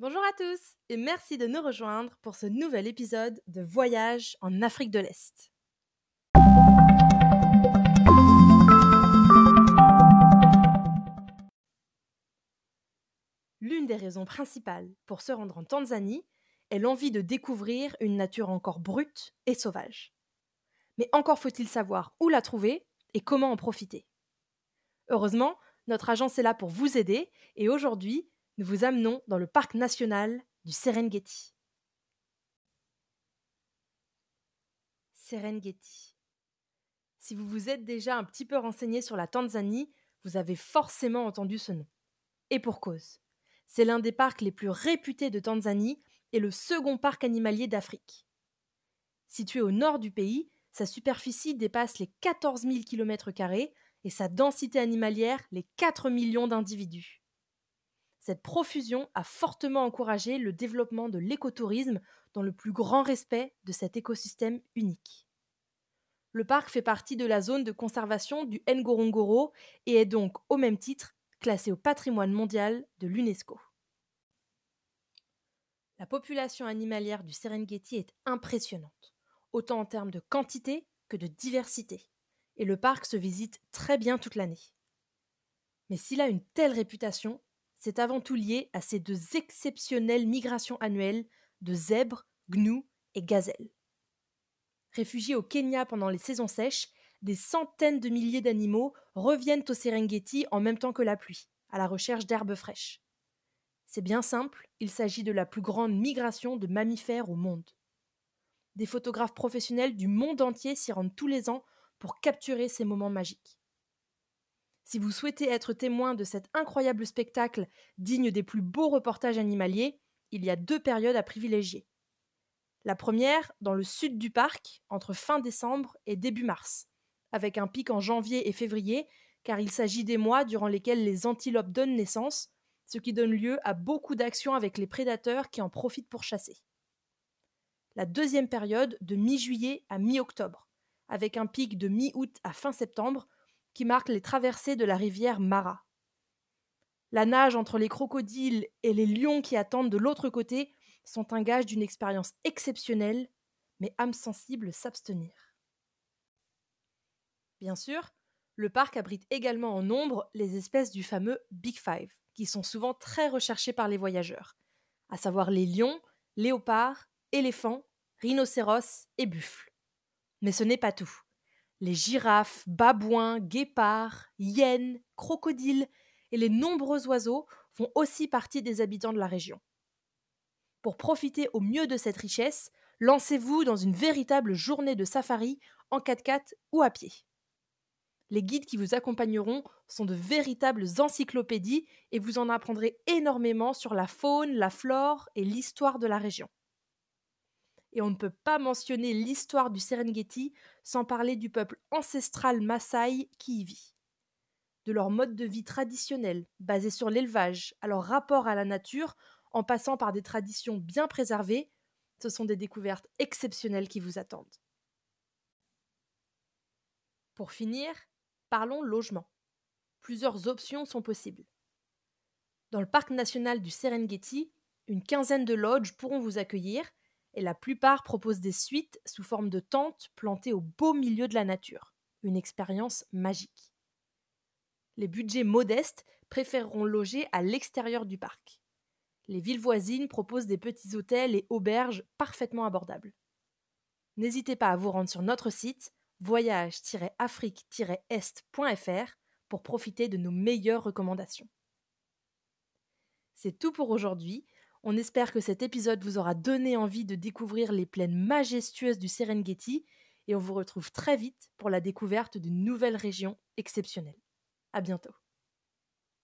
Bonjour à tous et merci de nous rejoindre pour ce nouvel épisode de Voyage en Afrique de l'Est. L'une des raisons principales pour se rendre en Tanzanie est l'envie de découvrir une nature encore brute et sauvage. Mais encore faut-il savoir où la trouver et comment en profiter. Heureusement, notre agence est là pour vous aider et aujourd'hui, nous vous amenons dans le parc national du Serengeti. Serengeti. Si vous vous êtes déjà un petit peu renseigné sur la Tanzanie, vous avez forcément entendu ce nom. Et pour cause. C'est l'un des parcs les plus réputés de Tanzanie et le second parc animalier d'Afrique. Situé au nord du pays, sa superficie dépasse les 14 000 km et sa densité animalière les 4 millions d'individus. Cette profusion a fortement encouragé le développement de l'écotourisme dans le plus grand respect de cet écosystème unique. Le parc fait partie de la zone de conservation du Ngorongoro et est donc, au même titre, classé au patrimoine mondial de l'UNESCO. La population animalière du Serengeti est impressionnante, autant en termes de quantité que de diversité, et le parc se visite très bien toute l'année. Mais s'il a une telle réputation, c'est avant tout lié à ces deux exceptionnelles migrations annuelles de zèbres, gnous et gazelles. Réfugiés au Kenya pendant les saisons sèches, des centaines de milliers d'animaux reviennent au Serengeti en même temps que la pluie, à la recherche d'herbes fraîches. C'est bien simple, il s'agit de la plus grande migration de mammifères au monde. Des photographes professionnels du monde entier s'y rendent tous les ans pour capturer ces moments magiques. Si vous souhaitez être témoin de cet incroyable spectacle digne des plus beaux reportages animaliers, il y a deux périodes à privilégier. La première, dans le sud du parc, entre fin décembre et début mars, avec un pic en janvier et février, car il s'agit des mois durant lesquels les antilopes donnent naissance, ce qui donne lieu à beaucoup d'actions avec les prédateurs qui en profitent pour chasser. La deuxième période, de mi-juillet à mi-octobre, avec un pic de mi-août à fin septembre, qui marque les traversées de la rivière Mara. La nage entre les crocodiles et les lions qui attendent de l'autre côté sont un gage d'une expérience exceptionnelle, mais âme sensible s'abstenir. Bien sûr, le parc abrite également en nombre les espèces du fameux Big Five, qui sont souvent très recherchés par les voyageurs, à savoir les lions, léopards, éléphants, rhinocéros et buffles. Mais ce n'est pas tout. Les girafes, babouins, guépards, hyènes, crocodiles et les nombreux oiseaux font aussi partie des habitants de la région. Pour profiter au mieux de cette richesse, lancez-vous dans une véritable journée de safari en 4x4 ou à pied. Les guides qui vous accompagneront sont de véritables encyclopédies et vous en apprendrez énormément sur la faune, la flore et l'histoire de la région. Et on ne peut pas mentionner l'histoire du Serengeti sans parler du peuple ancestral Maasai qui y vit. De leur mode de vie traditionnel, basé sur l'élevage, à leur rapport à la nature, en passant par des traditions bien préservées, ce sont des découvertes exceptionnelles qui vous attendent. Pour finir, Parlons logement. Plusieurs options sont possibles. Dans le parc national du Serengeti, une quinzaine de lodges pourront vous accueillir et la plupart proposent des suites sous forme de tentes plantées au beau milieu de la nature. Une expérience magique. Les budgets modestes préféreront loger à l'extérieur du parc. Les villes voisines proposent des petits hôtels et auberges parfaitement abordables. N'hésitez pas à vous rendre sur notre site voyage-afrique-est.fr pour profiter de nos meilleures recommandations. C'est tout pour aujourd'hui. On espère que cet épisode vous aura donné envie de découvrir les plaines majestueuses du Serengeti et on vous retrouve très vite pour la découverte d'une nouvelle région exceptionnelle. À bientôt.